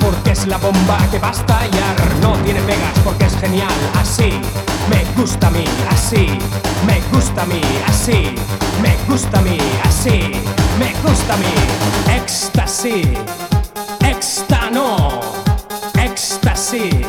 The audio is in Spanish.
Porque es la bomba que va a estallar. No tiene pegas porque es genial. Así me gusta a mí, así me gusta a mí, así me gusta a mí, así me gusta a mí. Éxtasis, éxtano, éxtasis,